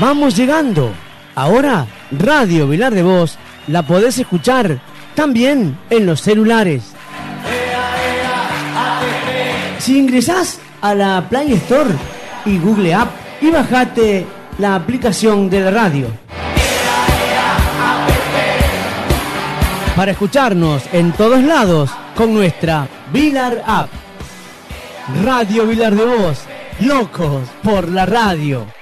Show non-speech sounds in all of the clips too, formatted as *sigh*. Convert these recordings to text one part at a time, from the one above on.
Vamos llegando. Ahora, Radio Vilar de Voz la podés escuchar también en los celulares. Si ingresás a la Play Store y Google App y bajate la aplicación de la radio. Para escucharnos en todos lados con nuestra Vilar App. Radio Vilar de Voz, locos por la radio.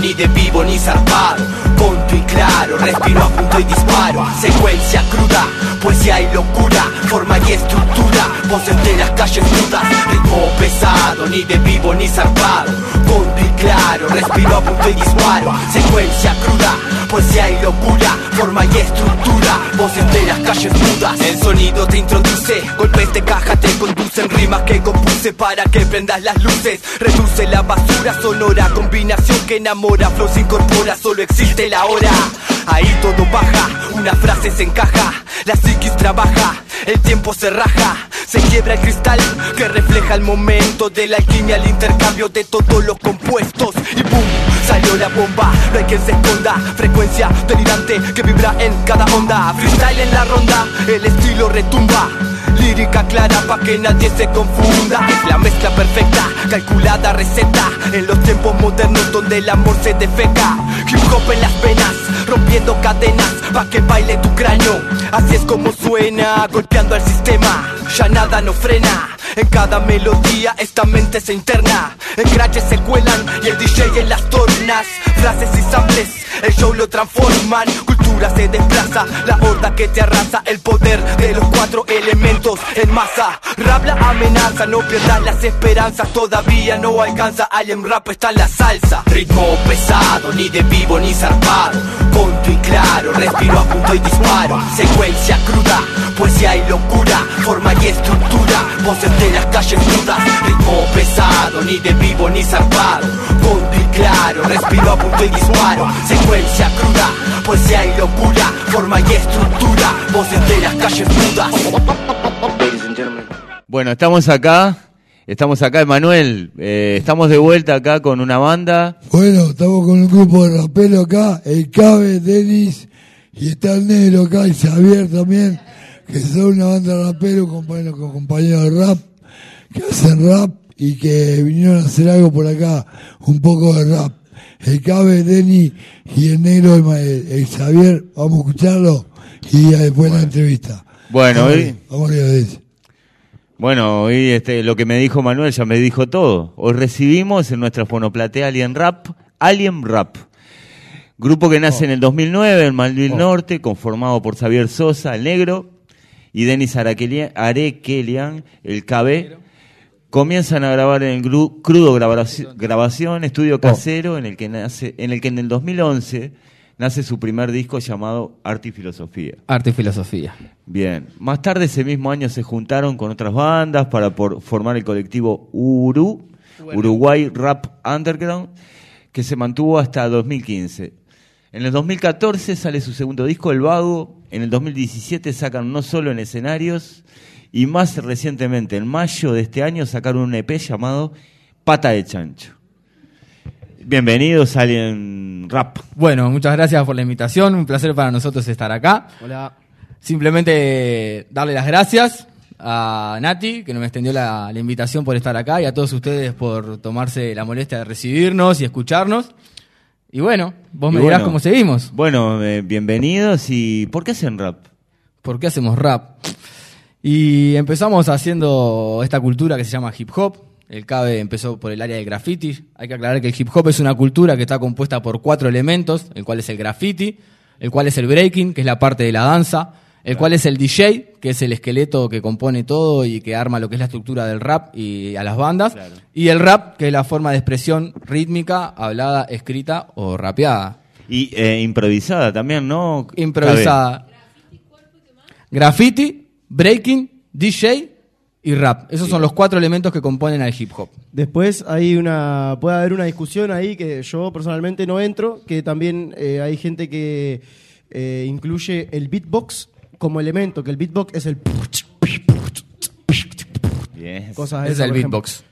Ni de vivo ni zarpado. Ponto y claro, respiro a punto y disparo. Secuencia cruda, poesía y locura Forma y estructura, voces de las calles mudas Ritmo pesado, ni de vivo ni zarpado. Ponto y claro, respiro a punto y disparo. Secuencia cruda, poesía y locura Forma y estructura, voces de las calles mudas. El sonido te introduce, golpes de caja te conducen. Rimas que compuse para que prendas las luces. Reduce la basura sonora, combinación que enamora. Flow se incorpora, solo existe la hora. Ahí todo baja, una frase se encaja. La psiquis trabaja, el tiempo se raja Se quiebra el cristal que refleja el momento De la alquimia al intercambio de todos los compuestos. Y boom, salió la bomba, no hay quien se esconda. Frecuencia delirante que vibra en cada onda. Freestyle en la ronda, el estilo retumba Lírica clara pa' que nadie se confunda. La mezcla perfecta, calculada receta. En los tiempos modernos donde el amor se defeca. Hip hop en las venas, rompiendo cadenas Pa' que baile tu cráneo. Así es como suena, golpeando al sistema Ya nada nos frena. En cada melodía esta mente se interna. En crashes se cuelan y el DJ en las tornas. Frases y samples, el show lo transforman. Cultura se desplaza, la horda que te arrasa. El poder de los cuatro elementos en masa. Rap la amenaza, no pierdas las esperanzas. Todavía no alcanza, Alien Rap está en la salsa. Ritmo pesado, ni de vivo ni zarpado. Conto y claro, respiro a punto y disparo. Secuencia cruda, poesía y locura y estructura, voces de las calles mudas Ritmo pesado, ni de vivo ni zarpado. Conto y claro, respiro a punto y disparo. Secuencia cruda, poesía y locura Forma y estructura, voces de las calles mudas. Bueno, estamos acá, estamos acá, Emanuel, eh, estamos de vuelta acá con una banda. Bueno, estamos con un grupo de raperos acá, el Cabe, Denis, y está el negro acá, y Xavier también, que son una banda de raperos, compañeros, con compañeros de rap, que hacen rap y que vinieron a hacer algo por acá, un poco de rap. El Cabe, Denis y el negro, el, el- Xavier, vamos a escucharlo y después la entrevista. Bueno, vamos, hoy, vamos de eso. bueno, hoy este, lo que me dijo Manuel ya me dijo todo. Hoy recibimos en nuestra fonoplatea Alien Rap, Alien Rap. Grupo que nace en el 2009 en Malvin Norte, conformado por Xavier Sosa, el negro, y Denis Arequelian, el KB. Comienzan a grabar en el gru- crudo grabaci- grabación, estudio casero, en el que nace, en el que en el 2011 nace su primer disco llamado Arte y Filosofía. Arte y filosofía. Bien, más tarde ese mismo año se juntaron con otras bandas para por- formar el colectivo Uru, Uruguay Rap Underground, que se mantuvo hasta 2015. En el 2014 sale su segundo disco, El Vago. En el 2017 sacan No Solo en Escenarios. Y más recientemente, en mayo de este año, sacaron un EP llamado Pata de Chancho. Bienvenidos a Alien Rap. Bueno, muchas gracias por la invitación. Un placer para nosotros estar acá. Hola. Simplemente darle las gracias a Nati, que nos extendió la, la invitación por estar acá, y a todos ustedes por tomarse la molestia de recibirnos y escucharnos. Y bueno, vos Y me dirás cómo seguimos. Bueno, eh, bienvenidos. ¿Y por qué hacen rap? ¿Por qué hacemos rap? Y empezamos haciendo esta cultura que se llama hip hop. El CABE empezó por el área del graffiti. Hay que aclarar que el hip hop es una cultura que está compuesta por cuatro elementos, el cual es el graffiti, el cual es el breaking, que es la parte de la danza, el cual es el DJ, que es el esqueleto que compone todo y que arma lo que es la estructura del rap y a las bandas, Claro. y el rap, que es la forma de expresión rítmica, hablada, escrita o rapeada. Y eh, improvisada también, ¿no? Improvisada. Graffiti, breaking, DJ y rap. Esos son los cuatro elementos que componen al hip hop. Después hay una, puede haber una discusión ahí que yo personalmente no entro, que también eh, hay gente que eh, incluye el beatbox como elemento, que el beatbox es el Bien. cosas Ese es esas, el por ejemplo. beatbox.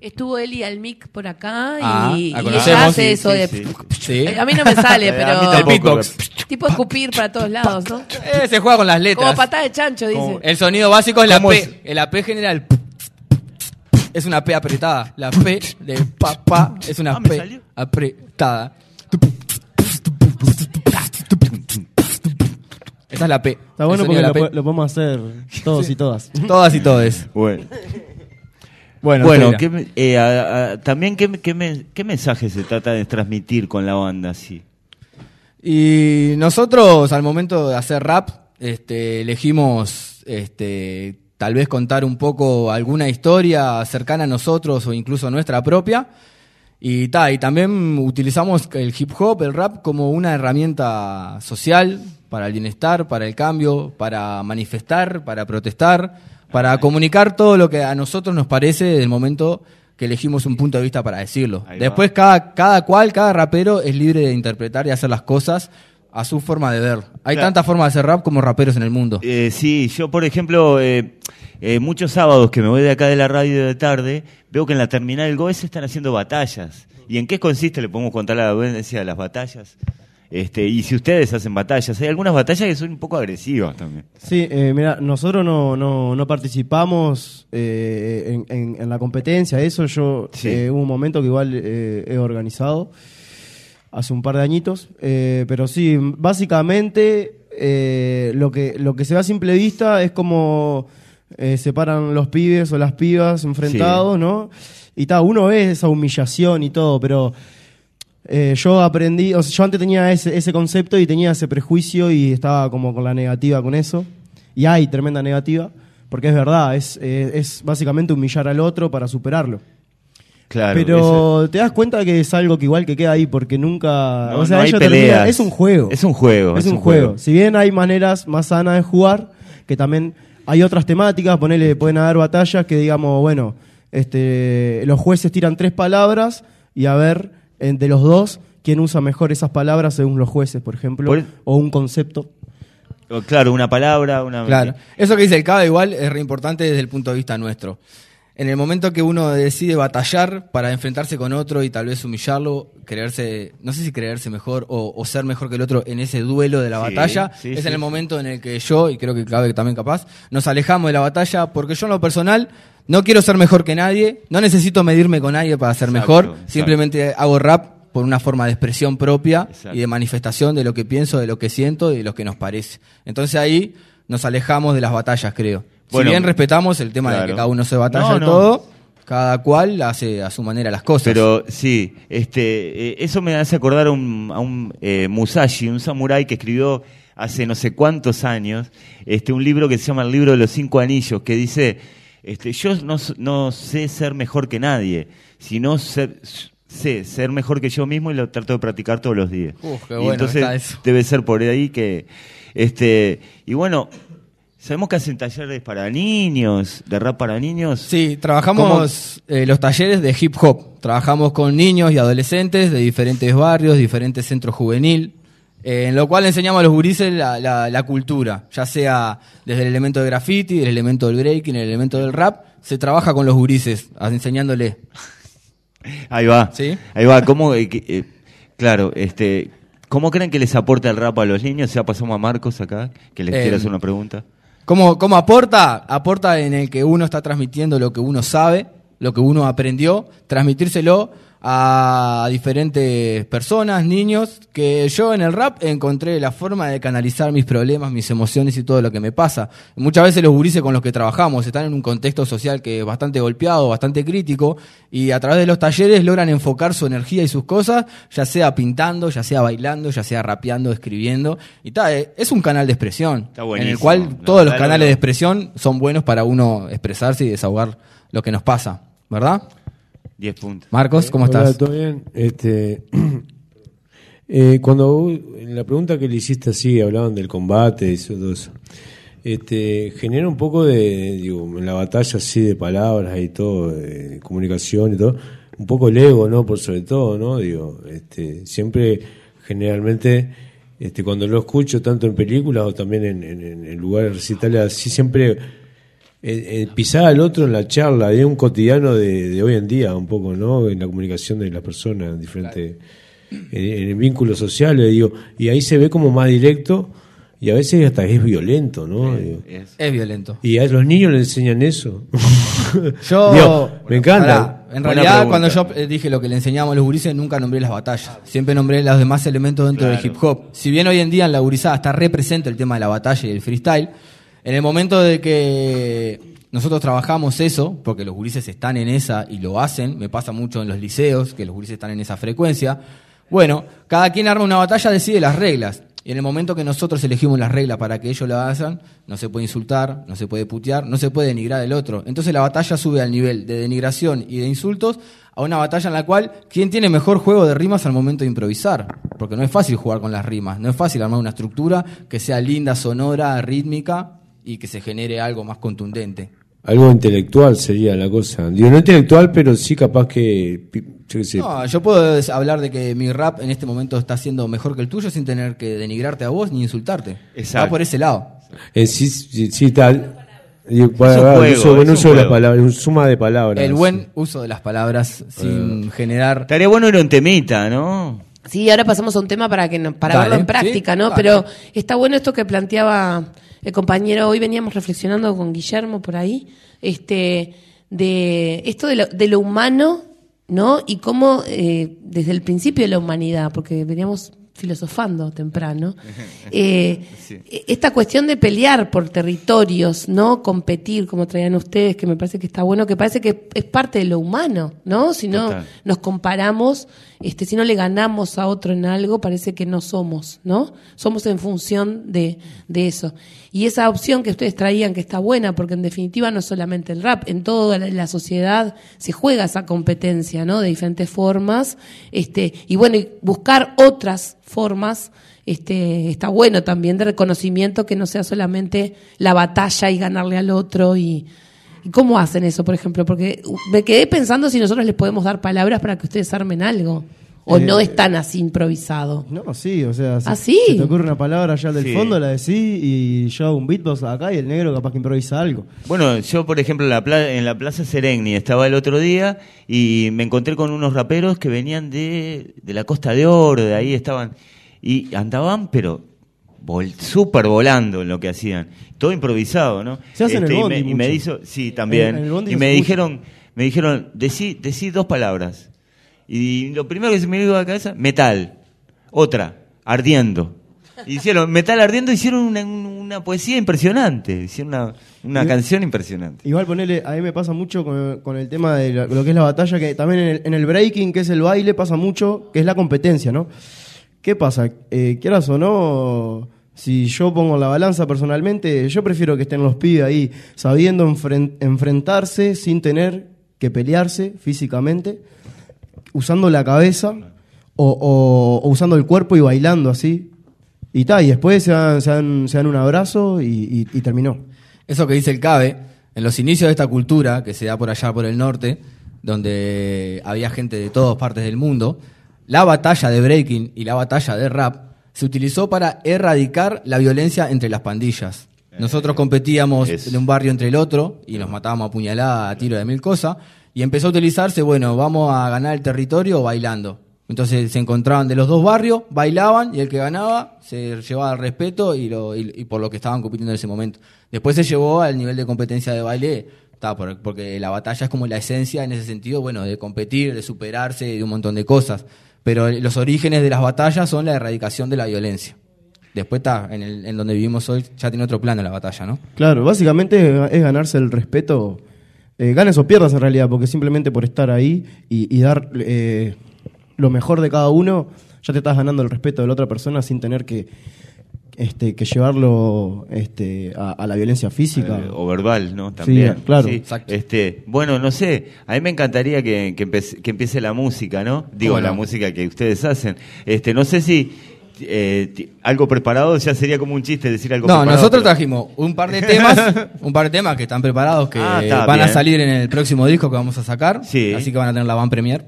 Estuvo Eli Almic por acá Ah, y, la y conocemos, ella hace sí, eso sí, de... sí. Sí. A mí no me sale, mí pero... tampoco. El beatbox. Tipo escupir para todos lados, ¿no? Eh, se juega con las letras. Como patada de chancho, dice. El sonido básico es la ¿Cómo P. es? La P general es una P apretada. La P de pa pa es una Ah, ¿me P salió? apretada. Esa es la P. Está bueno porque lo, po- lo podemos hacer todos y todas. *laughs* Todas y todos. Bueno. Bueno, Bueno, Sheila. ¿qué me- eh, a- a- también qué, qué, me- qué mensaje se trata de transmitir con la banda así. Y nosotros al momento de hacer rap, este, elegimos este, tal vez contar un poco alguna historia cercana a nosotros o incluso nuestra propia. Y, ta, y también utilizamos el hip hop, el rap, como una herramienta social para el bienestar, para el cambio, para manifestar, para protestar, para comunicar todo lo que a nosotros nos parece del momento que elegimos un punto de vista para decirlo. Ahí. Después cada, cada cual, cada rapero es libre de interpretar y hacer las cosas a su forma de ver. Hay Claro. tantas formas de hacer rap como raperos en el mundo. Eh, sí, yo por ejemplo, eh, eh, muchos sábados que me voy de acá de la radio de tarde, veo que en la terminal del GOE se están haciendo batallas. ¿Y en qué consiste? Le podemos contar la audiencia de las batallas. Este, y si ustedes hacen batallas, hay algunas batallas que son un poco agresivas también. Sí, eh, mira, nosotros no, no, no participamos eh, en, en- en la competencia, eso yo Sí. eh, hubo un momento que igual eh, he organizado hace un par de añitos, pero sí, básicamente lo, que, lo que se ve a simple vista es como se paran los pibes o las pibas enfrentados, Sí. ¿no? Y tal, uno ve esa humillación y todo, pero eh, yo aprendí, o sea, yo antes tenía ese, ese concepto y tenía ese prejuicio y estaba como con la negativa con eso. Y hay tremenda negativa, porque es verdad, es, eh, es básicamente humillar al otro para superarlo. Claro. Pero te das cuenta que es algo que igual que queda ahí, porque nunca... No, o sea, no hay termina- es un juego. Es un juego, Es, un, juego. Si bien hay maneras más sanas de jugar, que también hay otras temáticas, ponele, pueden haber batallas que digamos, bueno, este, los jueces tiran tres palabras y a ver, de los dos, quién usa mejor esas palabras según los jueces, por ejemplo, Por- o un concepto. O, Claro, una palabra, una... Claro. Eso que dice el Cava igual es re importante desde el punto de vista nuestro. En el momento que uno decide batallar para enfrentarse con otro y tal vez humillarlo, creerse, no sé si creerse mejor o, o ser mejor que el otro en ese duelo de la Sí, batalla, sí, es sí, en el momento en el que yo, y creo que Cabe también capaz, nos alejamos de la batalla porque yo en lo personal no quiero ser mejor que nadie, no necesito medirme con nadie para ser Exacto, mejor, exacto. simplemente hago rap por una forma de expresión propia Exacto. y de manifestación de lo que pienso, de lo que siento y de lo que nos parece. Entonces ahí nos alejamos de las batallas, creo. Bueno, si bien respetamos el tema de que cada uno se batalla No, y no. todo, cada cual hace a su manera las cosas. Pero sí, este, eh, eso me hace acordar a un, a un eh, Musashi, un samurái que escribió hace no sé cuántos años este, un libro que se llama El libro de los cinco anillos, que dice, este, yo no, no sé ser mejor que nadie, sino ser, sé ser mejor que yo mismo y lo trato de practicar todos los días. Uf, qué y bueno entonces está eso. debe ser por ahí que, este, y bueno, sabemos que hacen talleres para niños, de rap para niños. Sí, trabajamos eh, los talleres de hip hop. Trabajamos con niños y adolescentes de diferentes barrios, diferentes centros juvenil, eh, en lo cual enseñamos a los gurises la, la- la cultura, ya sea desde el elemento de graffiti, el elemento del breaking, el elemento del rap. Se trabaja con los gurises, a- enseñándole. *laughs* Ahí va. ¿Sí? Ahí va. ¿Cómo, eh, eh, claro, este, ¿cómo creen que les aporta el rap a los niños? Ya pasamos a Marcos acá, que les quiere hacer una pregunta. ¿Cómo, ¿Cómo aporta? Aporta en el que uno está transmitiendo lo que uno sabe, lo que uno aprendió, transmitírselo a diferentes personas, niños, que yo en el rap encontré la forma de canalizar mis problemas, mis emociones y todo lo que me pasa. Muchas veces los gurises con los que trabajamos están en un contexto social que es bastante golpeado, bastante crítico, y a través de los talleres logran enfocar su energía y sus cosas, ya sea pintando, ya sea bailando, ya sea rapeando, escribiendo, y tal, es un canal de expresión, Está en el cual todos los canales de expresión son buenos para uno expresarse y desahogar lo que nos pasa, ¿verdad? 10 puntos. Marcos, ¿cómo Hola, estás? ¿Todo bien? Este, *clears throat* eh, cuando en la pregunta que le hiciste así, hablaban del combate y eso, todo eso, este, genera un poco de, digo, en la batalla así de palabras y todo, de comunicación y todo, un poco el ego, ¿no? Por sobre todo, ¿no? Digo, este, siempre, generalmente, este, cuando lo escucho tanto en películas o también en, en, en lugares recitales así, siempre eh, eh, pisar al otro en la charla, es un cotidiano de, de hoy en día, un poco, ¿no? En la comunicación de las personas, diferentes, en, en el vínculo social, le digo, y ahí se ve como más directo y a veces hasta es violento, ¿no? Es- Es violento. y a los niños les enseñan eso. *laughs* Yo, Digo, me encanta. En Buena realidad, pregunta. cuando yo eh, dije lo que le enseñamos a los gurises, nunca nombré las batallas. Siempre nombré los demás elementos dentro del hip hop. Si bien hoy en día en la gurizada está re presente el tema de la batalla y el freestyle, en el momento de que nosotros trabajamos eso, porque los gurises están en esa y lo hacen, me pasa mucho en los liceos, que los gurises están en esa frecuencia, bueno, cada quien arma una batalla, decide las reglas. Y en el momento que nosotros elegimos las reglas para que ellos lo hagan, no se puede insultar, no se puede putear, no se puede denigrar al otro. Entonces la batalla sube al nivel de denigración y de insultos a una batalla en la cual quién tiene mejor juego de rimas al momento de improvisar. Porque no es fácil jugar con las rimas, no es fácil armar una estructura que sea linda, sonora, rítmica y que se genere algo más contundente. Algo intelectual sería la cosa. Digo, no intelectual, pero sí capaz que, yo qué sé, No, yo puedo hablar de que mi rap en este momento está siendo mejor que el tuyo sin tener que denigrarte a vos ni insultarte. Exacto. Va por ese lado. en sí, sí, sí, tal. Digo, para- Es un el juego, uso, buen es un uso de las palabras, un suma de palabras. El buen uso de las palabras sin generar Estaría bueno ir a un temita, ¿no? Sí, ahora pasamos a un tema para que no- para Dale, verlo en práctica, sí, ¿no? dale. Pero está bueno esto que planteaba el compañero. Hoy veníamos reflexionando con Guillermo por ahí, este, de esto de lo, de lo humano, ¿no? Y cómo eh, desde el principio de la humanidad, porque veníamos filosofando temprano, *laughs* eh, esta cuestión de pelear por territorios, ¿no? Competir, como traían ustedes, que me parece que está bueno, que parece que es parte de lo humano, ¿no? Si no Total. nos comparamos, este, si no le ganamos a otro en algo, parece que no somos, ¿no? Somos en función de, de eso. Y esa opción que ustedes traían, que está buena, porque en definitiva no es solamente el rap, en toda la, sociedad se juega esa competencia, ¿no? De diferentes formas, este, y bueno, buscar otras formas, este, está bueno también de reconocimiento que no sea solamente la batalla y ganarle al otro y, ¿Y cómo hacen eso, por ejemplo? Porque me quedé pensando si nosotros les podemos dar palabras para que ustedes armen algo. ¿O no es tan así improvisado? No, sí, o sea, si ¿Ah, sí? se te ocurre una palabra allá del Sí. fondo, la decís y yo hago un beatbox acá y el negro capaz que improvisa algo. Bueno, yo por ejemplo en la, pla- en la Plaza Serengni estaba el otro día y me encontré con unos raperos que venían de, de la Costa de Oro, de ahí estaban, y andaban pero vol, súper volando en lo que hacían, todo improvisado, ¿no? Este, Se hace en el y, bondi me, y me hizo, sí, también, En- en y me mucho. dijeron, me dijeron, decí, decí dos palabras, y lo primero que se me vino a la cabeza, metal, otra, ardiendo. Hicieron metal ardiendo, hicieron una, una poesía impresionante, hicieron una, una Y- canción impresionante. Igual ponele, a mí me pasa mucho con, con el tema de lo, lo que es la batalla, que también en el, en el breaking, que es el baile, pasa mucho, que es la competencia, ¿no? ¿Qué pasa? Eh, quieras o no, si yo pongo la balanza personalmente, yo prefiero que estén los pibes ahí sabiendo enfren- enfrentarse sin tener que pelearse físicamente, usando la cabeza o, usando el cuerpo y bailando así. Y ta, y después se dan, se dan- se dan un abrazo y- y terminó. Eso que dice el Cabe, en los inicios de esta cultura, que se da por allá por el norte, donde había gente de todas partes del mundo, la batalla de breaking y la batalla de rap se utilizó para erradicar la violencia entre las pandillas. Nosotros competíamos Eso. de un barrio entre el otro y nos matábamos a puñalada, a tiro de mil cosas, y empezó a utilizarse, bueno, vamos a ganar el territorio bailando. Entonces se encontraban de los dos barrios, bailaban y el que ganaba se llevaba el respeto y, lo, y, y por lo que estaban compitiendo en ese momento. Después se llevó al nivel de competencia de baile porque la batalla es como la esencia en ese sentido, bueno, de competir, de superarse, de un montón de cosas. Pero los orígenes de las batallas son la erradicación de la violencia. Después está, en, el, en donde vivimos hoy, ya tiene otro plano la batalla, ¿no? Claro, básicamente es ganarse el respeto, eh, ganes o pierdas en realidad, porque simplemente por estar ahí y, y dar eh, lo mejor de cada uno, ya te estás ganando el respeto de la otra persona sin tener que, este, que llevarlo este, a, a la violencia física. Eh, o verbal, ¿no? También. claro. Exacto. Este, bueno, no sé, a mí me encantaría que, que, empe- que empiece la música, ¿no? Digo, Bueno. la música que ustedes hacen. Este, no sé si eh, algo preparado ya sería como un chiste decir algo No, preparado. nosotros pero- trajimos un par de temas, *laughs* un par de temas que están preparados, que Ah, está van a salir en el próximo disco que vamos a sacar. Sí. Así que van a tener la van premier.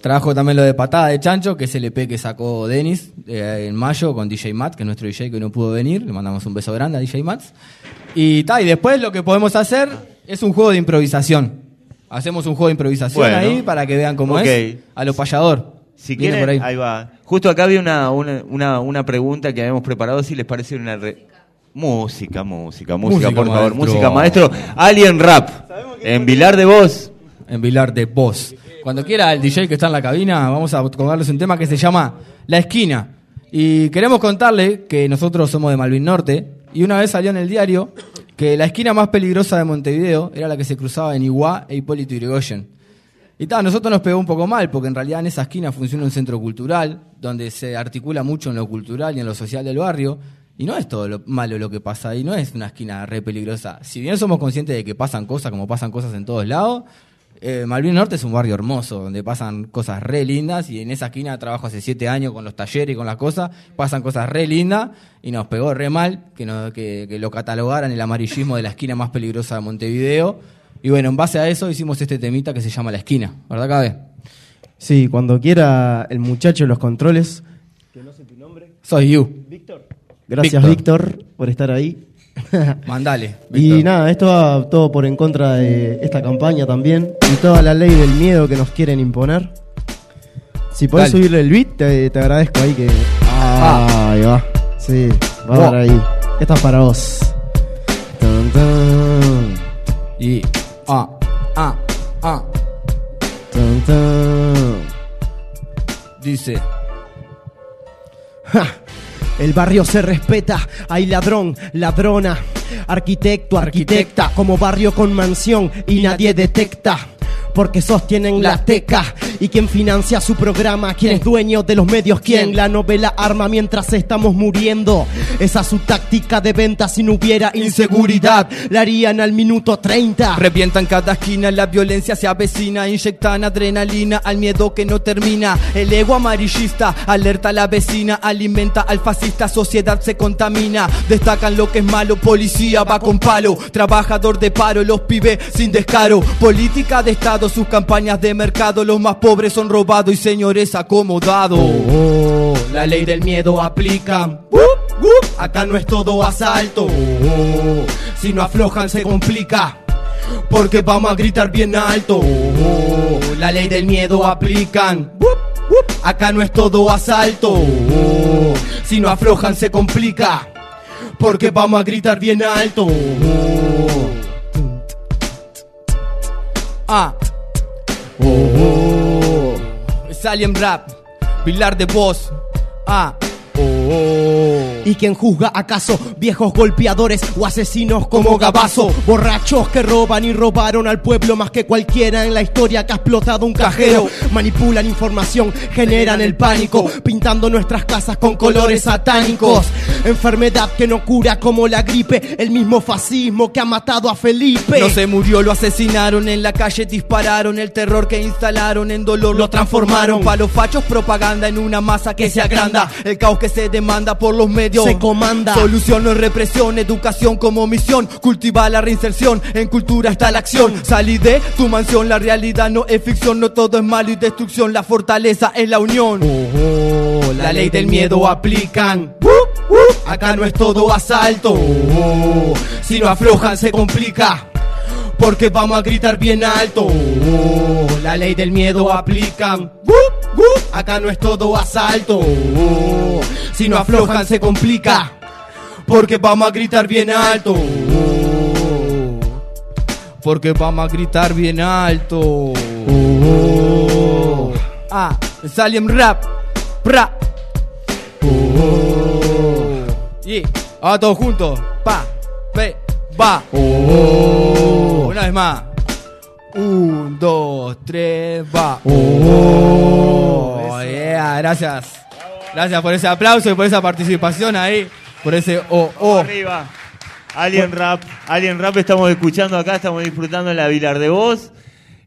Trajo también lo de Patada de Chancho, que es el EP que sacó Denis eh, en mayo con DJ Matt, que es nuestro DJ que no pudo venir. Le mandamos un beso grande a DJ Matt. Y, ta, y después lo que podemos hacer es un juego de improvisación. Hacemos un juego de improvisación Bueno. ahí para que vean cómo es. A lo payador. Si Viene quieren, por ahí. ahí. va. Justo acá había una, una, una, una pregunta que habíamos preparado, si les parece una... re- Música, música, música, Música, por favor, música, maestro. Alien Rap, en Vilar de Voz. En Vilar de Voz. Cuando quiera el DJ que está en la cabina, vamos a colgarles un tema que se llama La Esquina. Y queremos contarle que nosotros somos de Malvin Norte y una vez salió en el diario que la esquina más peligrosa de Montevideo era la que se cruzaba en Iguá e Hipólito Yrigoyen. Y tal, nosotros nos pegó un poco mal, porque en realidad en esa esquina funciona un centro cultural, donde se articula mucho en lo cultural y en lo social del barrio, y no es todo lo malo lo que pasa ahí, no es una esquina re peligrosa. Si bien somos conscientes de que pasan cosas, como pasan cosas en todos lados, eh, Malvin Norte es un barrio hermoso, donde pasan cosas re lindas, y en esa esquina trabajo hace siete años con los talleres y con las cosas, pasan cosas re lindas, y nos pegó re mal que, no- que, que lo catalogaran el amarillismo de la esquina más peligrosa de Montevideo. Y bueno, en base a eso hicimos este temita que se llama La Esquina, ¿verdad, Cabe? Sí, cuando quiera el muchacho de los controles. Soy you. Gracias, Víctor. Víctor, por estar ahí. *laughs* Mandale. Y nada, esto va todo por en contra de esta campaña también y toda la ley del miedo que nos quieren imponer. Si podés Dale. subirle el beat, te, te agradezco ahí que. Ah. Ahí va. Sí, va a ahí. Esta es para vos. Tan, tan, Y. Ah, ah, ah. tan, tan. Dice. Ja, El barrio se respeta, hay ladrón, ladrona, arquitecto, arquitecta, como barrio con mansión y nadie detecta. Porque sostienen la teca y quien financia su programa, quién es dueño de los medios, quién la novela arma mientras estamos muriendo. Esa es su táctica de venta si no hubiera inseguridad, la harían al minuto 30. Revientan cada esquina, la violencia se avecina, inyectan adrenalina al miedo que no termina. El ego amarillista alerta a la vecina, alimenta al fascista, sociedad se contamina. Destacan lo que es malo, policía va con palo, trabajador de paro, los pibes sin descaro. Política de Estado, sus campañas de mercado, los más pobres son robados y señores acomodados. Oh, la ley del miedo aplican. Uh, uh, acá no es todo asalto. Oh, si no aflojan se complica. Porque vamos a gritar bien alto. La ley del miedo aplican. Uh, acá no es todo asalto. Si no aflojan se complica. Porque vamos a gritar bien alto. Ah, oh, es Alien Rap, Pilar de Voz. Ah, ¿Y quién juzga acaso viejos golpeadores o asesinos como Gabazo? Borrachos que roban y robaron al pueblo más que cualquiera en la historia que ha explotado un cajero. Manipulan información, generan el pánico, pintando nuestras casas con colores satánicos. Enfermedad que no cura como la gripe, el mismo fascismo que ha matado a Felipe. No se murió, lo asesinaron en la calle, dispararon el terror que instalaron en dolor, lo transformaron para los fachos propaganda en una masa que se agranda, el caos que se demanda por los medios Se comanda. Solución no es represión, educación como misión, cultiva la reinserción, en cultura está la acción. Salí de tu mansión, la realidad no es ficción, no todo es malo y destrucción, la fortaleza es la unión. Oh, la ley del miedo aplican. Uh, uh, acá no es todo asalto. Oh, si no aflojan se complica. Porque vamos a gritar bien alto. Oh, la ley del miedo aplican. Uh, uh, acá no es todo asalto. Oh, si no aflojan se complica. Porque vamos a gritar bien alto. porque vamos a gritar bien alto. Ah, es Alien Rap. Pra. Y ahora todos juntos. Pa, pe, va. Una vez más. Un, dos, tres, va. Oh, yeah, gracias. Gracias por ese aplauso y por esa participación ahí. Por ese oh, oh. Arriba. Alien Rap. Alien Rap estamos escuchando acá, estamos disfrutando en la Vilar de Voz.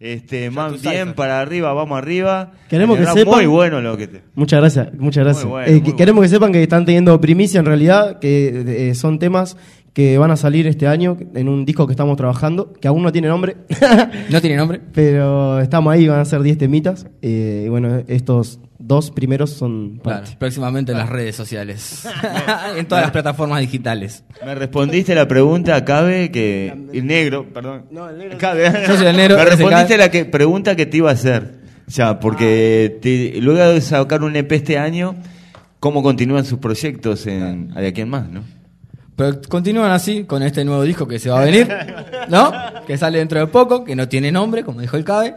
Este, más bien para arriba, vamos arriba. Queremos Alien que Rap, sepan- Muy bueno lo que te. Muchas gracias, muchas gracias. Muy bueno, Eh, muy que- bueno. Queremos que sepan que están teniendo primicia en realidad, que eh, son temas que van a salir este año en un disco que estamos trabajando, que aún no tiene nombre, *laughs* ¿No tiene nombre? *laughs* pero estamos ahí, van a ser 10 temitas. eh, y bueno, estos dos primeros son Claro, próximamente en las redes sociales. *laughs* en todas las plataformas digitales. Me respondiste la pregunta, Cabe, que. El negro, perdón. No, el negro. Cabe. Yo soy el negro, Me respondiste la que, pregunta que te iba a hacer. Ya, porque te- luego de sacar un EP este año, ¿cómo continúan sus proyectos en, de aquí en más, no? Pero continúan así con este nuevo disco que se va a venir, ¿no? Que sale dentro de poco, que no tiene nombre, como dijo el Cabe.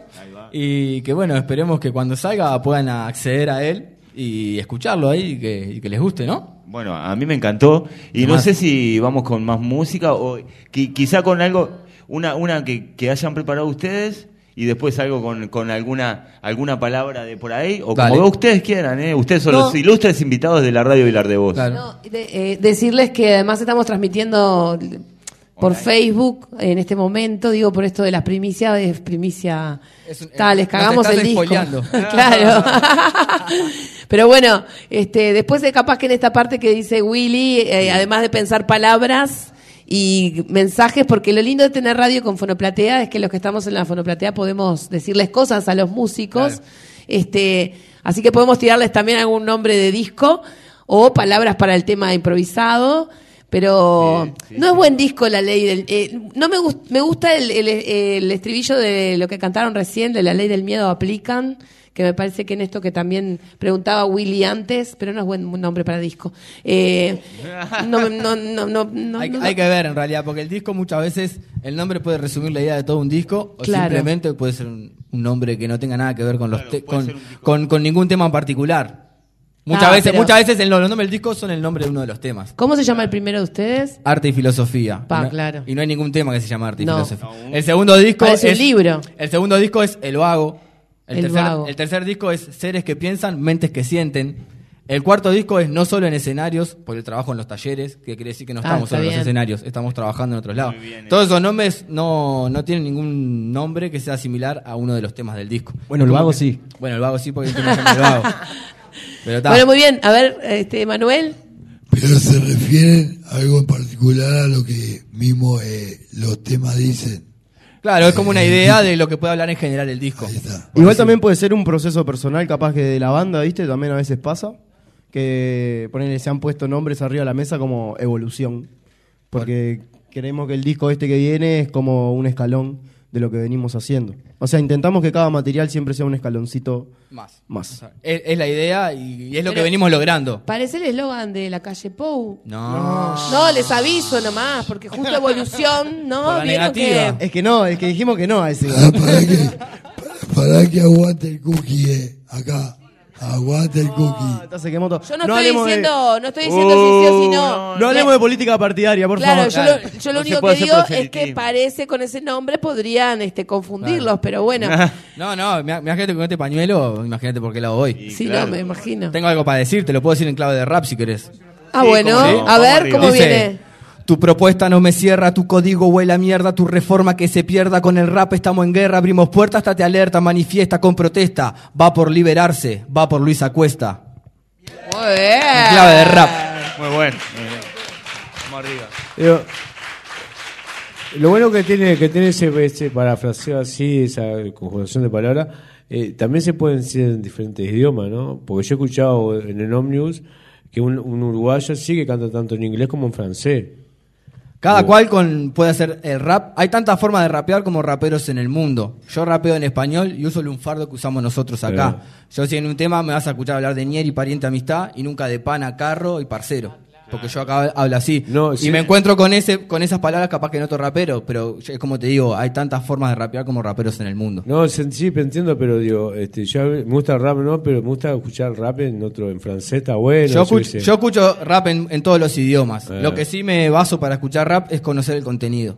Y que bueno, esperemos que cuando salga puedan acceder a él y escucharlo ahí y que, y que les guste, ¿no? Bueno, a mí me encantó. Y ¿Qué no más? sé si vamos con más música o qui- quizá con algo, una, una que, que hayan preparado ustedes y después algo con, con alguna, alguna palabra de por ahí, o Dale. como ustedes quieran, ¿eh? Ustedes son No. los ilustres invitados de la radio Vilar de Voz. Claro. No, de- eh, decirles que además estamos transmitiendo por Facebook en este momento, digo por esto de las primicias, es primicia Es un- tal, les nos cagamos el disco. *laughs* claro. *laughs* Pero bueno, este, después de capaz que en esta parte que dice Willy, eh, además de pensar palabras y mensajes, porque lo lindo de tener radio con Fonoplatea es que los que estamos en la Fonoplatea podemos decirles cosas a los músicos. Este, así que podemos tirarles también algún nombre de disco o palabras para el tema improvisado. Pero no es buen disco la ley del... eh, no me, gust- me gusta el, el- el estribillo de lo que cantaron recién, de la ley del miedo aplican, que me parece que en esto que también preguntaba Willy antes, pero no es buen nombre para disco. Eh, no, me- no, no, no, no, hay, no- hay que ver en realidad, porque el disco muchas veces, el nombre puede resumir la idea de todo un disco, o Claro. simplemente puede ser un, un nombre que no tenga nada que ver con, los Claro, te- puede con, con- con ningún tema en particular. Muchas Ah, veces, pero- muchas veces el- los nombres del disco son el nombre de uno de los temas. ¿Cómo se llama el primero de ustedes? Arte y filosofía. Pa, y, no, claro. y no hay ningún tema que se llame arte y No. filosofía. El segundo disco Parece un es libro. El segundo disco es El Vago. El, El tercer, Vago. el tercer disco es Seres que piensan, mentes que sienten. El cuarto disco es no solo en escenarios, por el trabajo en los talleres, que quiere decir que no Ah, estamos solo en los escenarios, estamos trabajando en otros lados. Muy bien, Todos esos nombres no, no tienen ningún nombre que sea similar a uno de los temas del disco. Bueno, el Vago que- sí. Bueno, el Vago sí, porque el tema se llama El Vago. *laughs* Pero está. Bueno, muy bien. A ver, este Manuel. Pero se refieren a algo en particular a lo que mismo eh, los temas dicen. Claro, es como una idea *laughs* de lo que puede hablar en general el disco. Igual también puede ser un proceso personal, capaz que de la banda, ¿viste? También a veces pasa. Que ponele, se han puesto nombres arriba de la mesa como evolución. Porque queremos que el disco este que viene es como un escalón de lo que venimos haciendo. O sea, intentamos que cada material siempre sea un escaloncito Más. más. Es, es la idea y, y es lo que venimos logrando. Parece el eslogan de la calle Pou. No. No, les aviso nomás, porque justo *laughs* evolución, ¿no? Por la ¿Vieron negativa. que Es que no, es que dijimos que no a ese. Para, que, para, para que aguante el cookie, eh. Acá. Aguante el cookie. Entonces quemó todo. Yo no, estoy hablemos de- diciendo, no estoy diciendo si sí o si no. no hablemos de política partidaria, por Claro, favor. yo, Claro. lo, yo lo No único que digo es que parece con ese nombre podrían este, confundirlos, pero bueno. *laughs* No, no, imagínate con este pañuelo, imagínate por qué lado voy. Sí, claro. no, me imagino. Tengo algo para decir, te lo puedo decir en clave de rap si querés. Ah, Sí, bueno, no, a ver cómo Dice, viene. Tu propuesta no me cierra, tu código huele a mierda, tu reforma que se pierda con el rap, estamos en guerra, abrimos puertas, estate alerta, manifiesta con protesta, va por liberarse, va por Luisa Cuesta. Muy bien. En clave de rap. Muy bueno. muy bien. Vamos arriba. Digo, lo bueno que tiene que tiene ese, ese parafraseo así, esa conjugación de palabras, eh, también se pueden decir en diferentes idiomas, ¿no? Porque yo he escuchado en el Omnibus que un, un uruguayo sí que canta tanto en inglés como en francés. Cada cual con, puede hacer el rap. Hay tantas formas de rapear como raperos en el mundo. Yo rapeo en español y uso el lunfardo que usamos nosotros acá. Yo si en un tema me vas a escuchar hablar de Nier y pariente amistad y nunca de pana, carro y parcero. Porque yo acá hablo así. No, y sí. me encuentro con ese con esas palabras capaz que en otro rapero, pero es como te digo, hay tantas formas de rapear como raperos en el mundo. No, sí, te entiendo, pero digo, este, yo me gusta el rap, no, pero me gusta escuchar rap en otro, en francés, está bueno. yo, escucho rap en, en todos los idiomas. Eh. Lo que sí me baso para escuchar rap es conocer el contenido.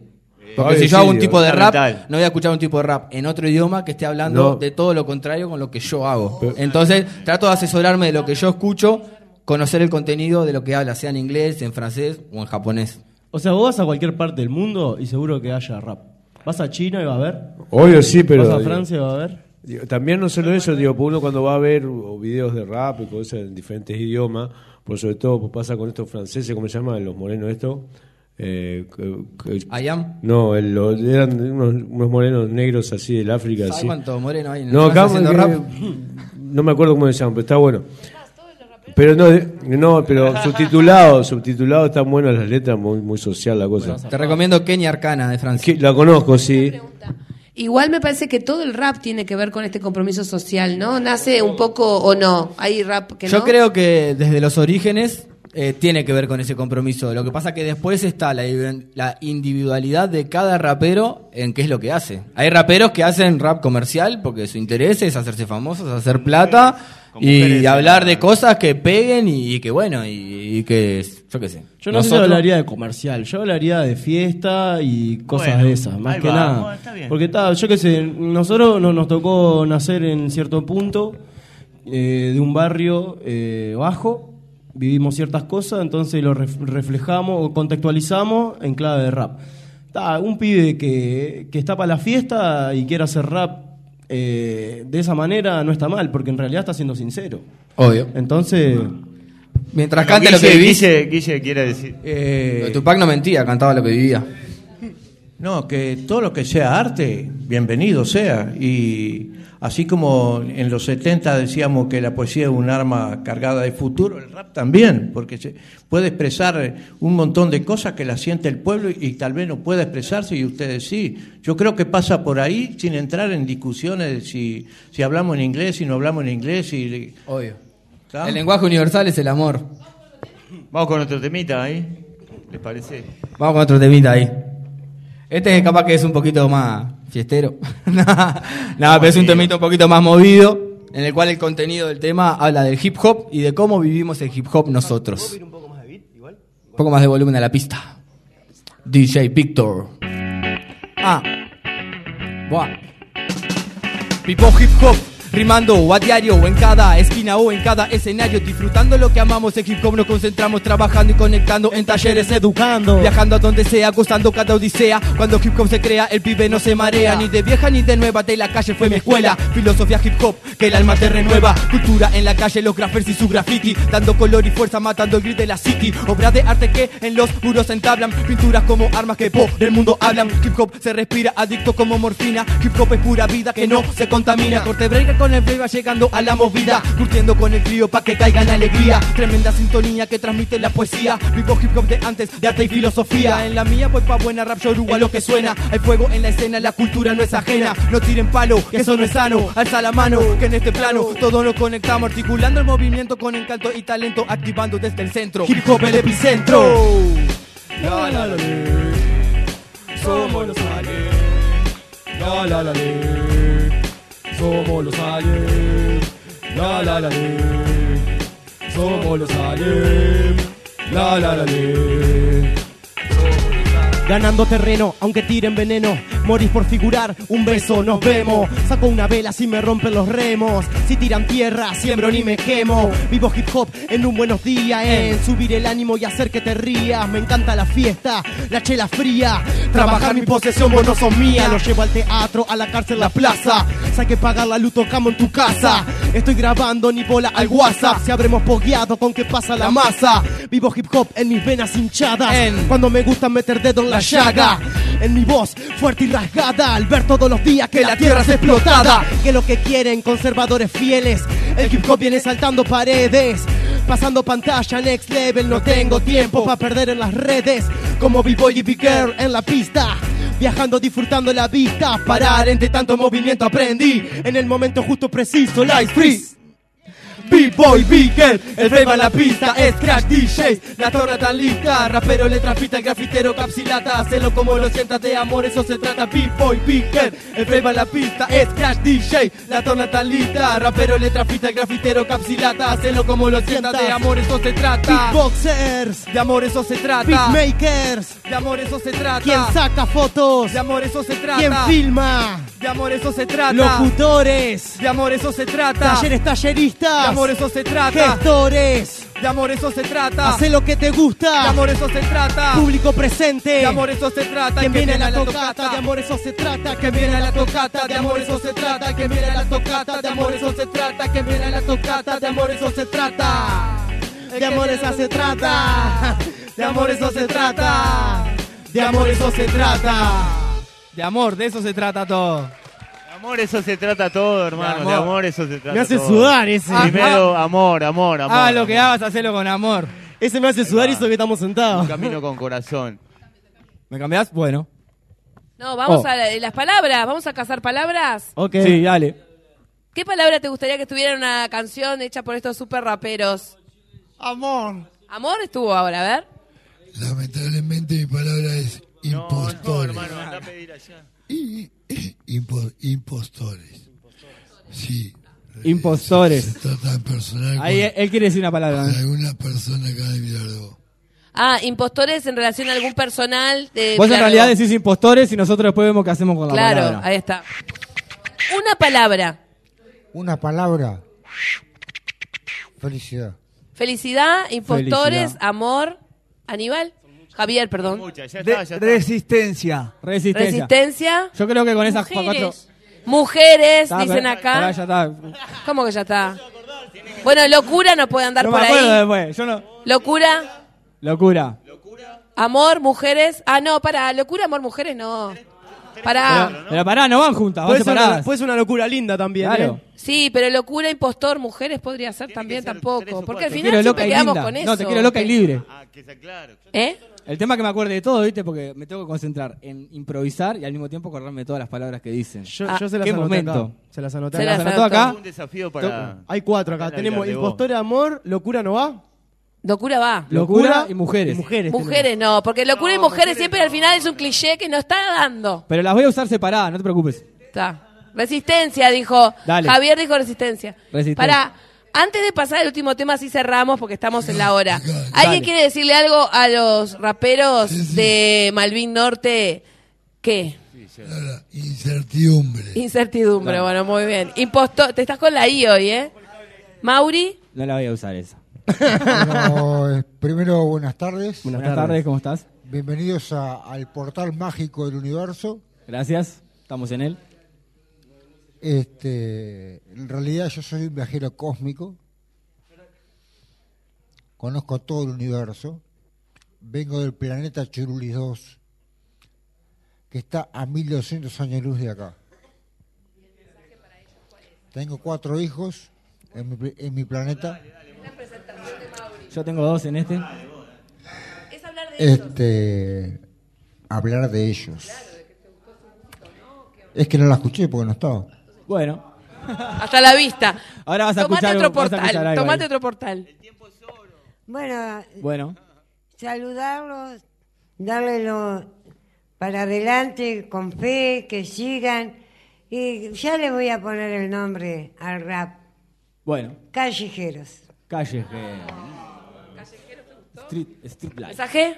Porque si yo hago un tipo de rap, no voy a escuchar un tipo de rap en otro idioma que esté hablando No. de todo lo contrario con lo que yo hago. Entonces, trato de asesorarme de lo que yo escucho, conocer el contenido de lo que habla, sea en inglés, en francés o en japonés. O sea, vos vas a cualquier parte del mundo y seguro que haya rap. Vas a China y va a haber. Obvio sí, pero... vas a digo, Francia y va a haber. digo, también no solo eso, digo, porque uno cuando va a ver videos de rap y cosas en diferentes idiomas, por sobre todo pues, pasa con estos franceses, ¿cómo se llaman los morenos estos? Eh, que- que- I am. no, el- eran unos, unos morenos negros así del África. ¿Sabes así. cuánto moreno hay No, acá que- rap? no me acuerdo cómo se llama, pero está bueno. Pero no, no, pero subtitulado, subtitulado están buenas las letras, muy, muy social la cosa. Te recomiendo Kenia Arcana de Francia. Que- la conozco, sí. Igual me parece que todo el rap tiene que ver con este compromiso social, ¿no? Nace un poco o no. Hay rap que Yo no. creo que desde los orígenes eh, tiene que ver con ese compromiso. Lo que pasa que después está la, la individualidad de cada rapero en qué es lo que hace. Hay raperos que hacen rap comercial porque su interés es hacerse famosos, hacer plata mujeres y hablar la- de cosas que peguen y, y que bueno, y, y que yo qué sé. Yo no sé si Nosotros- hablaría de comercial, yo hablaría de fiesta y cosas Bueno, de esas, más que va, nada. bueno, está bien. Porque está, yo qué sé, nosotros no- nos tocó nacer en cierto punto eh, de un barrio eh, bajo, vivimos ciertas cosas, entonces lo ref- reflejamos o contextualizamos en clave de rap. Está, un pibe que, que está para la fiesta y quiere hacer rap eh, de esa manera no está mal, porque en realidad está siendo sincero. Obvio. Entonces, Mientras cante lo que vivís. Guille, Guille quiere decir. Eh, Tupac no mentía, cantaba lo que vivía. No, que todo lo que sea arte, bienvenido sea. Y así como en los 70 decíamos que la poesía es un arma cargada de futuro, el rap también, porque se puede expresar un montón de cosas que la siente el pueblo y, tal vez no pueda expresarse y ustedes sí. Yo creo que pasa por ahí sin entrar en discusiones de si, si hablamos en inglés, si no hablamos en inglés. Y, Obvio. ¿Está? El lenguaje universal es el amor. Vamos con otro temita ahí. ¿Les parece? Vamos con otro temita ahí. Este capaz que es un poquito más fiestero. *laughs* Nada, pero es un temita un poquito más movido, en el cual el contenido del tema habla del hip hop y de cómo vivimos el hip hop nosotros. Un poco más de volumen a la pista. DJ Victor. Ah. Buah. Vivo hip hop, rimando o a diario, o en cada esquina o en cada escenario, disfrutando lo que amamos. En hip hop nos concentramos, trabajando y conectando en talleres educando. Viajando a donde sea, gozando cada odisea. Cuando hip hop se crea, el pibe no se marea. Ni de vieja ni de nueva, de la calle fue mi escuela. Filosofía hip hop, que el alma te renueva. Cultura en la calle, los graffers y su graffiti. Dando color y fuerza, matando el gris de la city. Obras de arte que en los muros se entablan. Pinturas como armas que por el mundo hablan. Hip hop se respira, adicto como morfina. Hip hop es pura vida que no se contamina. Corte break el play va llegando a la movida. Curtiendo con el frío pa' que caiga en alegría. Tremenda sintonía que transmite la poesía. Vivo hip hop de antes, de arte y filosofía. En la mía voy pa' buena rap yoruba lo que suena. Hay fuego en la escena, la cultura no es ajena. No tiren palo, que eso no es sano. Alza la mano, que en este plano todos nos conectamos. Articulando el movimiento con encanto y talento. Activando desde el centro. Hip hop el epicentro. La, la, la, la. Somos los aliens. La, la, la, la. Somos los aliens. La, la, la, la. Somos los aliens. La, la, la, la. Ganando terreno, aunque tiren veneno. Morís por figurar, un beso, nos vemos. Saco una vela si me rompen los remos. Si tiran tierra, siembro ni me quemo. Vivo hip hop en un buenos días, en subir el ánimo y hacer que te rías. Me encanta la fiesta, la chela fría. Trabajar mi posesión, vos no sos mía. Lo llevo al teatro, a la cárcel, la plaza. Si hay que pagar la luz, tocamos en tu casa. Estoy grabando ni bola al WhatsApp. Si habremos pogueado con que pasa la masa. Vivo hip hop en mis venas hinchadas. Cuando me gusta meter dedo en la llaga. En mi voz fuerte y rasgada. Al ver todos los días que la tierra es explotada. Que lo que quieren conservadores fieles. El hip hop viene saltando paredes. Pasando pantalla next level. No tengo tiempo para perder en las redes. Como B-Boy y Big Girl en la pista. Viajando, disfrutando la vista. Parar entre tanto movimiento aprendí. En el momento justo preciso, life freeze. B-Boy, Bigger, el flavor en la pista es Crash DJs, la torre tan lista, rapero, letra, pista, el grafitero, capsilata, hacelo como lo sientas de amor, eso se trata, B-Boy, Bigger, el flavor en la pista es Crash DJ, la torre tan lista, rapero, letra, pista, el grafitero, capsilata, hacelo como lo sientas de amor, eso se trata, Beatboxers, de amor eso se trata, beatmakers, de amor eso se trata, quien saca fotos, de amor eso se trata, quien filma, de amor eso se trata, locutores, de amor eso se trata, talleres talleristas, amor eso se trata, gestores, de amor eso se trata, hace lo que te de gusta, amor eso se trata, público presente, de amor eso se trata, que viene a la tocata, tocata, de amor eso se trata, que viene a la tocata, de amor eso se trata, que viene a la tocata, de amor eso se trata, que viene a la tocata, de amor eso se trata. de amor eso se trata, De amor eso se trata. De amor eso se trata. De amor, de eso se trata todo. De amor, eso se trata todo, hermano. De amor. amor, eso se trata me hace todo. sudar ese, Primero, amor, amor, amor. Haga lo que amor. hagas, hacelo con amor. ese me hace sudar y eso que estamos Un sentados. camino con corazón. *laughs* ¿Me cambiás? Bueno. No, vamos Oh. a la- las palabras, vamos a cazar palabras. Ok. Sí, dale. ¿Qué palabra te gustaría que estuviera en una canción hecha por estos super raperos? Amor. Amor estuvo ahora, a ver. Lamentablemente mi palabra es No, no, hermano, anda a pedir allá. Y- *coughs* impo- impostores. Sí. Impostores. Se trata en personal Ahí con, él quiere decir una palabra. alguna persona acá de. Ah, impostores en relación a algún personal de Vos en realidad decís impostores y nosotros después vemos qué hacemos con la Claro, palabra. ahí está. Una palabra. Una palabra. Felicidad. Felicidad, impostores, Felicidad. amor, Aníbal, Javier, perdón. Muchas, ya está, ya está. Resistencia. Resistencia. Resistencia, Yo creo que con esas cuatro... mujeres, mujeres, Está, dicen pero- acá. pará, ya está. ¿Cómo que ya está? Bueno, locura no puede andar No por me acuerdo ahí. después. Yo no... Locura, Locura. amor, mujeres. Ah, no, para, locura, amor, mujeres, no. Para. Pero, pero pará, no van juntas, van Puede ser, una, separadas. puede ser una locura linda también. Claro. ¿eh? Sí, pero locura, impostor, mujeres podría ser también ser tres tampoco. o Porque al cuatro. Te final quiero siempre loca y quedamos linda. con eso. No, te quiero loca y libre. Ah, que está claro. ¿Eh? El tema que me acuerde de todo, ¿viste? Porque me tengo que concentrar en improvisar y al mismo tiempo acordarme de todas las palabras que dicen. Yo, Ah, yo se las ¿qué anoté momento? acá. Se las anoté Se acá. las ¿Las anotó acá? Un desafío para. Hay cuatro acá. Tenemos impostor de amor, locura no va. Locura va. Locura y mujeres. y mujeres. Mujeres no, porque locura y mujeres siempre al final es un cliché que no está dando. Pero las voy a usar separadas, no te preocupes. Está. Resistencia, dijo. Dale. Javier dijo resistencia. Resistencia. Para, antes de pasar al último tema, así cerramos porque estamos en la hora. Dale. ¿Alguien quiere decirle algo a los raperos Sí, sí. de Malvin Norte? ¿Qué? Ahora, incertidumbre. Incertidumbre, bueno, muy bien. Impostor, te estás con la I hoy, ¿eh? Mauri, No la voy a usar esa. Bueno, eh, primero, buenas tardes. Buenas Buenas tardes, ¿cómo estás? Bienvenidos a- al portal mágico del universo. Gracias, estamos en él. Este, en realidad yo soy un viajero cósmico. Conozco todo el universo. Vengo del planeta Churulis 2, que está a 1200 años luz de acá. Tengo cuatro hijos en mi, en mi planeta. Yo tengo dos en este. es hablar de Este, hablar de ellos. Es que no la escuché porque no estaba. Bueno, Hasta la vista. Ahora vas a Tomate escuchar otro algo- vas a escuchar portal. algo Tomate ahí. otro portal. Bueno, bueno. saludarlos, darle lo para adelante con fe, que sigan. Y ya le voy a poner el nombre al rap. Bueno, Callejeros. callejero. Street, street life. ¿Mensaje?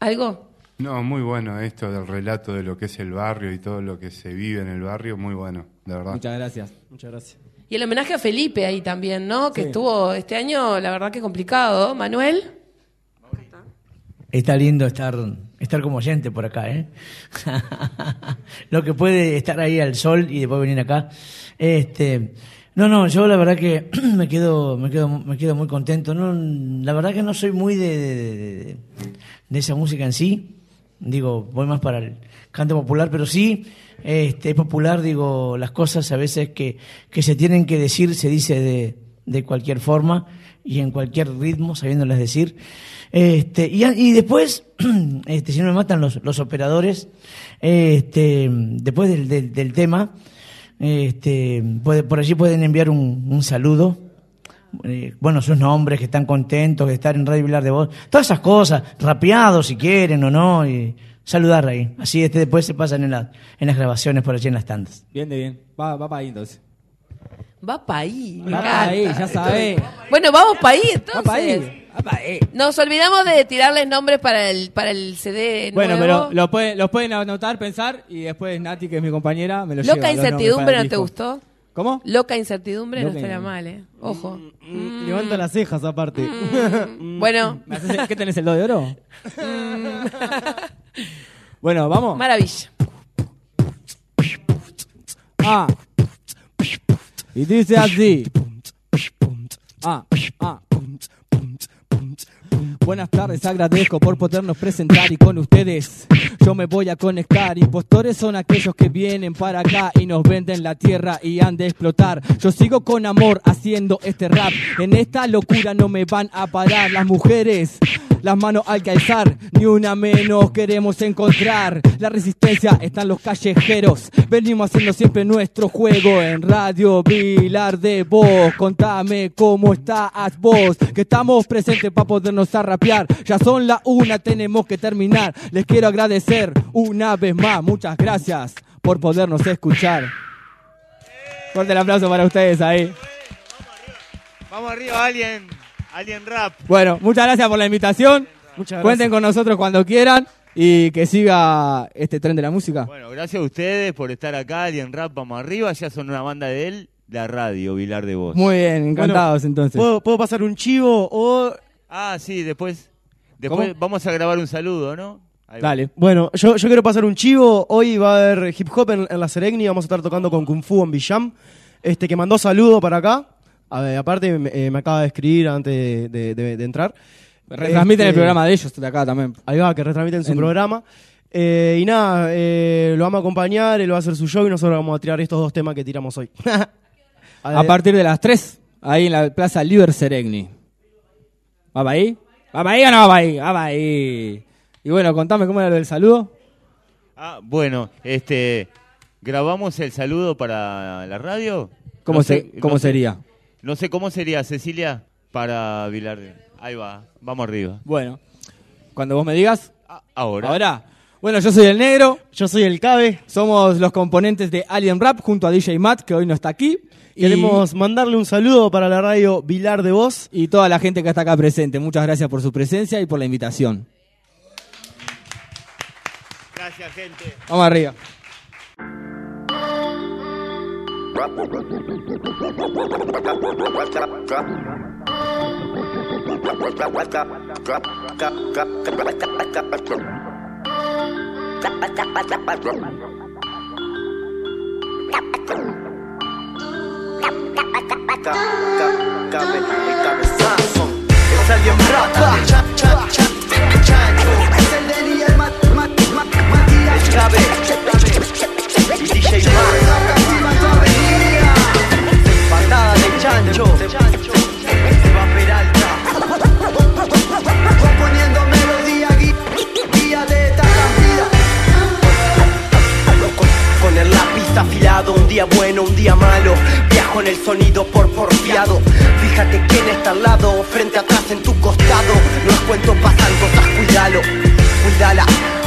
¿Algo? No, muy bueno esto del relato de lo que es el barrio y todo lo que se vive en el barrio, muy bueno, de verdad. Muchas gracias. Muchas gracias. Y el homenaje a Felipe ahí también, ¿no? Que Sí. estuvo este año, la verdad que complicado. Manuel. Está lindo estar, estar como oyente por acá, ¿eh? *laughs* Lo que puede estar ahí al sol y después venir acá. Este, no, no, yo la verdad que *clears throat* me quedo, me quedo, me quedo muy contento. No, la verdad que no soy muy de, de, esa música en sí. Digo, voy más para el canto popular, pero sí, este, es popular, digo, las cosas a veces que, que se tienen que decir, se dice de, de cualquier forma y en cualquier ritmo, sabiéndolas decir. Este, y, después, *clears throat* este, si no me matan los, los operadores, este, después del, del tema, este, puede- por allí pueden enviar un, un saludo eh, bueno, sus nombres, que están contentos de estar en Radio Vilar de Voz, todas esas cosas, rapeados si quieren o no, y saludar ahí. Así este después se pasan en, la- en las grabaciones por allí en las tandas. Bien, de bien. Va, va para ahí entonces. Va para ahí. me Va encanta. pa' ahí, ya sabés. Bueno, vamos para ahí entonces. Pa' ahí, va pa' ahí. Nos olvidamos de tirarles nombres para el, para el CD Bueno, nuevo. pero pueden, los pueden anotar, pensar y después Nati, que es mi compañera, me lo lleva. Loca incertidumbre, para ¿no te disco. gustó? ¿Cómo? Loca incertidumbre no estaría mal, ¿eh? Ojo. Levanta las cejas aparte. Mm. *laughs* *laughs* Bueno. ¿Me haces el- ¿Qué tenés el do de oro? *laughs* bueno, vamos. Maravilla. Ah. Y dice así. Ah, ah. Buenas tardes, agradezco por podernos presentar y con ustedes yo me voy a conectar. Impostores son aquellos que vienen para acá y nos venden la tierra y han de explotar. Yo sigo con amor haciendo este rap. En esta locura no me van a parar las mujeres. Las manos al que alzar, ni una menos queremos encontrar. La resistencia están los callejeros. Venimos haciendo siempre nuestro juego en Radio Vilar de Voz. Contame cómo estás vos, que estamos presentes para podernos a rapear. Ya son la una, tenemos que terminar. Les quiero agradecer una vez más. Muchas gracias por podernos escuchar. Fuerte el aplauso para ustedes ahí. Vamos arriba, Alien. Alien Rap. Bueno, muchas gracias por la invitación. Muchas Cuenten con nosotros cuando quieran y que siga este tren de la música. Bueno, gracias a ustedes por estar acá. Alien Rap, vamos arriba. Ya son una banda de él, la radio, Vilar de Voz. Muy bien, encantados Bueno, entonces. ¿puedo, puedo pasar un chivo o...? Ah, sí, después. Después ¿Cómo? vamos a grabar un saludo, ¿no? Ahí va. Dale. Bueno, yo, yo quiero pasar un chivo. Hoy va a haber hip hop en, en la Seregni. Vamos a estar tocando con Kung Fu en Villam. Este, que mandó saludo para acá. A ver, aparte, me, eh, me acaba de escribir antes de, de- de entrar. Retransmiten el Este, programa de ellos de acá también. Ahí va, que retransmiten su En- programa. Eh, y nada, eh, lo vamos a acompañar, él va a hacer su show y nosotros vamos a tirar estos dos temas que tiramos hoy. *laughs* A partir de las 3, ahí en la Plaza Liber Seregni. ¿Va para ahí? ¿Va para ahí o no va para ahí? Va para ahí. Y bueno, contame cómo era lo del saludo. Ah, bueno, este. ¿Grabamos el saludo para la radio? ¿Cómo No se- cómo no sé- sería? No sé cómo sería, Cecilia, para Vilar. Ahí va, vamos arriba. Bueno, cuando vos me digas. Ahora. Ahora. Bueno, yo soy el negro. Yo soy el Cabe. Somos los componentes de Alien Rap junto a DJ Matt, que hoy no está aquí. Y- Queremos mandarle un saludo para la radio Vilar de Voz. y toda la gente que está acá presente. Muchas gracias por su presencia y por la invitación. Gracias, gente. Vamos arriba. El Deli, el Mat- Mat- Mat- Matías. El Cabe. Y DJ Patada de chancho. El sonido por porfiado. Fíjate quién está al lado, frente atrás en tu costado. No es cuento pasan cosas, cuídalo, cuídala.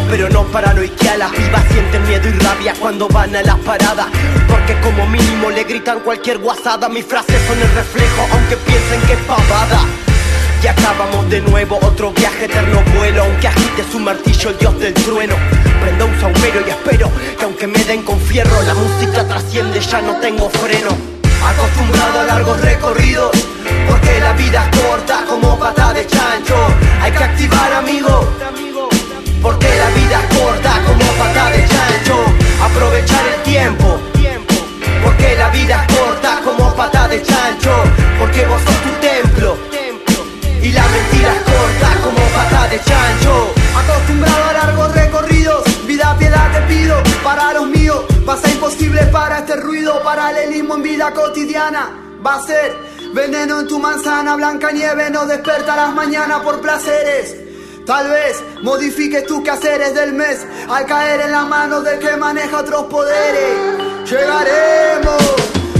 Pero no paranoiqueala, pibas sienten miedo y rabia cuando van a la parada. Porque como mínimo le gritan cualquier guasada. Mis frases son el reflejo, aunque piensen que es pavada. Y acabamos de nuevo otro viaje eterno vuelo Aunque agite su martillo el dios del trueno Prendo un saumero y espero que aunque me den con fierro La música trasciende, ya no tengo freno Acostumbrado a largos recorridos Porque la vida es corta como pata de chancho. Hay que activar amigo Porque la vida es corta como pata de chancho. Aprovechar el tiempo porque la vida es corta como pata de chancho. Porque vos sos tu templo Y la mentira es corta como pata de chancho. Acostumbrado a largos recorridos, vida piedad te pido para los míos. Va a ser imposible para este ruido, paralelismo en vida cotidiana. Va a ser veneno en tu manzana, blanca nieve nos desperta las mañanas por placeres. Tal vez modifiques tus quehaceres del mes al caer en las manos del que maneja otros poderes. Llegaremos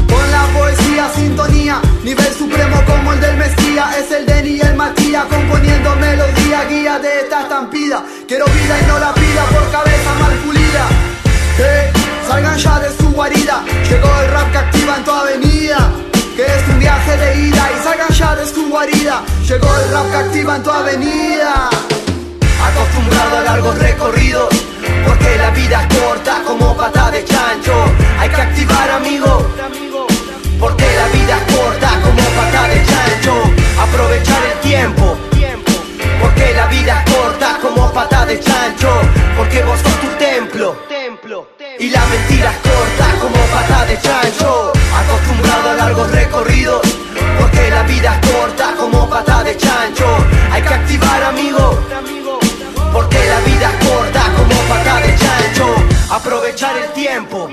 con la poesía sintonía, nivel supremo como el día es el Denny y el Matías componiendo melodía, guía de esta estampida. Quiero vida y no la pida por cabeza mal pulida. Salgan ya de su guarida, llegó el rap que activa en tu avenida. Que es un viaje de ida y salgan ya de su guarida. Llegó el rap que activa en tu avenida. Acostumbrado a largos recorridos Porque la vida es corta como pata de chancho Hay que activar amigo Porque la vida es corta como pata de chancho Aprovechar el tiempo Porque la vida es corta como pata de chancho Porque vos sos tu templo y la mentira es corta como pata de chancho. Acostumbrado a largos recorridos Porque la vida es corta como pata de chancho. Hay que activar amigo Porque la vida es corta como pata de chancho. Aprovechar el tiempo.